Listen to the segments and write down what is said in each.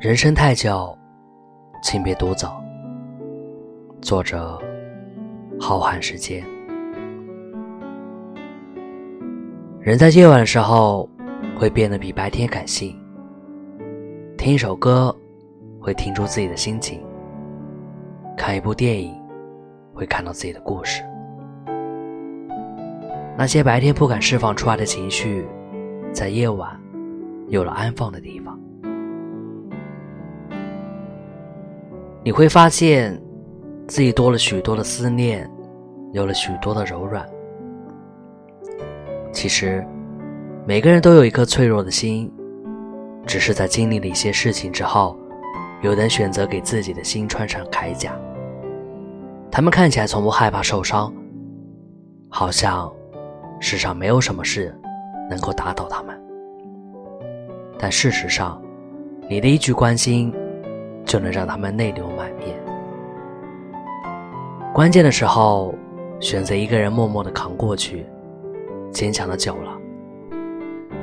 人生太久，请别独走。作者：浩瀚时间。人在夜晚的时候会变得比白天感性。听一首歌会听出自己的心情，看一部电影会看到自己的故事。那些白天不敢释放出来的情绪，在夜晚有了安放的地方。你会发现，自己多了许多的思念，有了许多的柔软。其实，每个人都有一颗脆弱的心，只是在经历了一些事情之后，有人选择给自己的心穿上铠甲。他们看起来从不害怕受伤，好像世上没有什么事能够打倒他们。但事实上，你的一句关心。就能让他们泪流满面。关键的时候，选择一个人默默的扛过去，坚强的久了，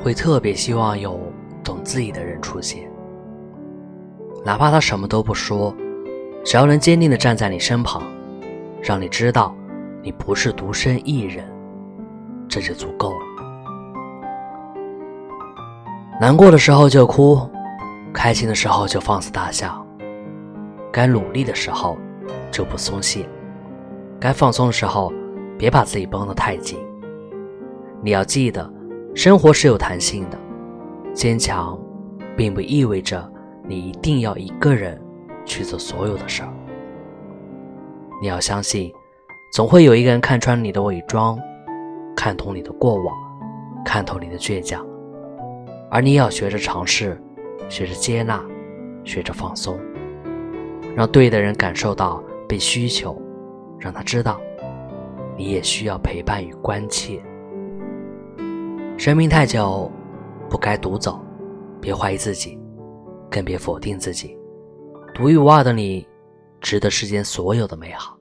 会特别希望有懂自己的人出现。哪怕他什么都不说，只要能坚定的站在你身旁，让你知道你不是独身一人，这就足够了。难过的时候就哭，开心的时候就放肆大笑。该努力的时候就不松懈，该放松的时候别把自己绷得太紧。你要记得，生活是有弹性的，坚强并不意味着你一定要一个人去做所有的事儿。你要相信，总会有一个人看穿你的伪装，看透你的过往，看透你的倔强，而你要学着尝试，学着接纳，学着放松。让对的人感受到被需求，让他知道，你也需要陪伴与关切。生命太久，不该独走，别怀疑自己，更别否定自己。独一无二的你，值得世间所有的美好。